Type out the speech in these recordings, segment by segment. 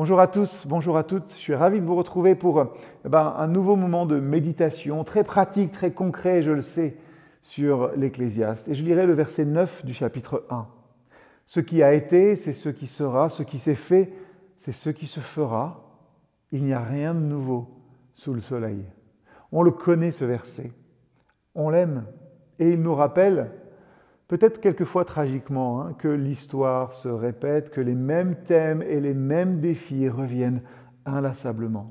Bonjour à tous, bonjour à toutes. Je suis ravi de vous retrouver pour eh ben, un nouveau moment de méditation très pratique, très concret, je le sais, sur l'Ecclésiaste. Et je lirai le verset 9 du chapitre 1. Ce qui a été, c'est ce qui sera. Ce qui s'est fait, c'est ce qui se fera. Il n'y a rien de nouveau sous le soleil. On le connaît, ce verset. On l'aime. Et il nous rappelle peut-être quelquefois tragiquement, hein, que l'histoire se répète, que les mêmes thèmes et les mêmes défis reviennent inlassablement.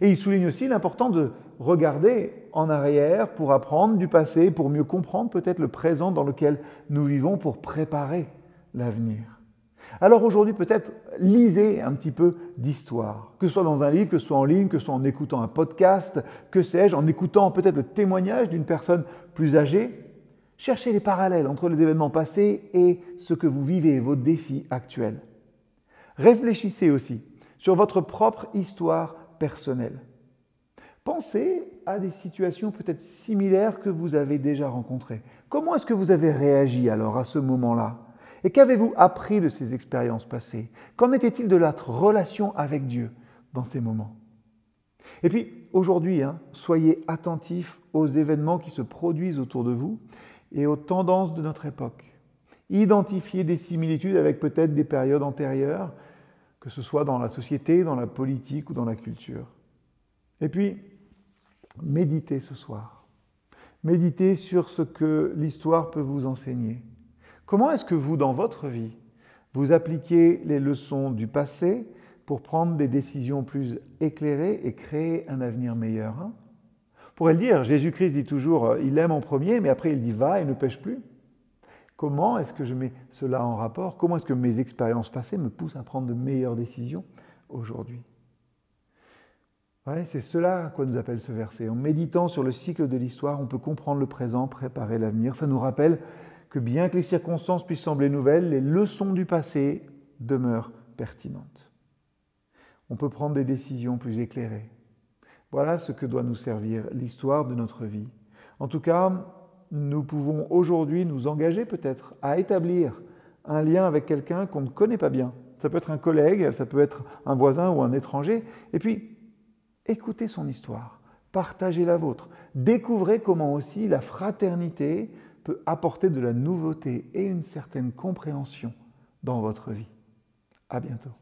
Et il souligne aussi l'importance de regarder en arrière pour apprendre du passé, pour mieux comprendre peut-être le présent dans lequel nous vivons, pour préparer l'avenir. Alors aujourd'hui, peut-être lisez un petit peu d'histoire, que ce soit dans un livre, que ce soit en ligne, que ce soit en écoutant un podcast, que sais-je, en écoutant peut-être le témoignage d'une personne plus âgée, Cherchez les parallèles entre les événements passés et ce que vous vivez, vos défis actuels. Réfléchissez aussi sur votre propre histoire personnelle. Pensez à des situations peut-être similaires que vous avez déjà rencontrées. Comment est-ce que vous avez réagi alors à ce moment-là? Et qu'avez-vous appris de ces expériences passées? Qu'en était-il de votre relation avec Dieu dans ces moments? Et puis, aujourd'hui, hein, soyez attentifs aux événements qui se produisent autour de vous et aux tendances de notre époque. Identifier des similitudes avec peut-être des périodes antérieures, que ce soit dans la société, dans la politique ou dans la culture. Et puis, méditez ce soir. Méditez sur ce que l'histoire peut vous enseigner. Comment est-ce que vous, dans votre vie, vous appliquez les leçons du passé pour prendre des décisions plus éclairées et créer un avenir meilleur hein? Pourrait le dire, Jésus-Christ dit toujours, euh, il aime en premier, mais après il dit va et ne pêche plus. Comment est-ce que je mets cela en rapport? Comment est-ce que mes expériences passées me poussent à prendre de meilleures décisions aujourd'hui? C'est cela quoi nous appelle ce verset. En méditant sur le cycle de l'histoire, on peut comprendre le présent, préparer l'avenir. Ça nous rappelle que bien que les circonstances puissent sembler nouvelles, les leçons du passé demeurent pertinentes. On peut prendre des décisions plus éclairées. Voilà ce que doit nous servir l'histoire de notre vie. En tout cas, nous pouvons aujourd'hui nous engager peut-être à établir un lien avec quelqu'un qu'on ne connaît pas bien. Ça peut être un collègue, ça peut être un voisin ou un étranger. Et puis, écoutez son histoire, partagez la vôtre, découvrez comment aussi la fraternité peut apporter de la nouveauté et une certaine compréhension dans votre vie. À bientôt.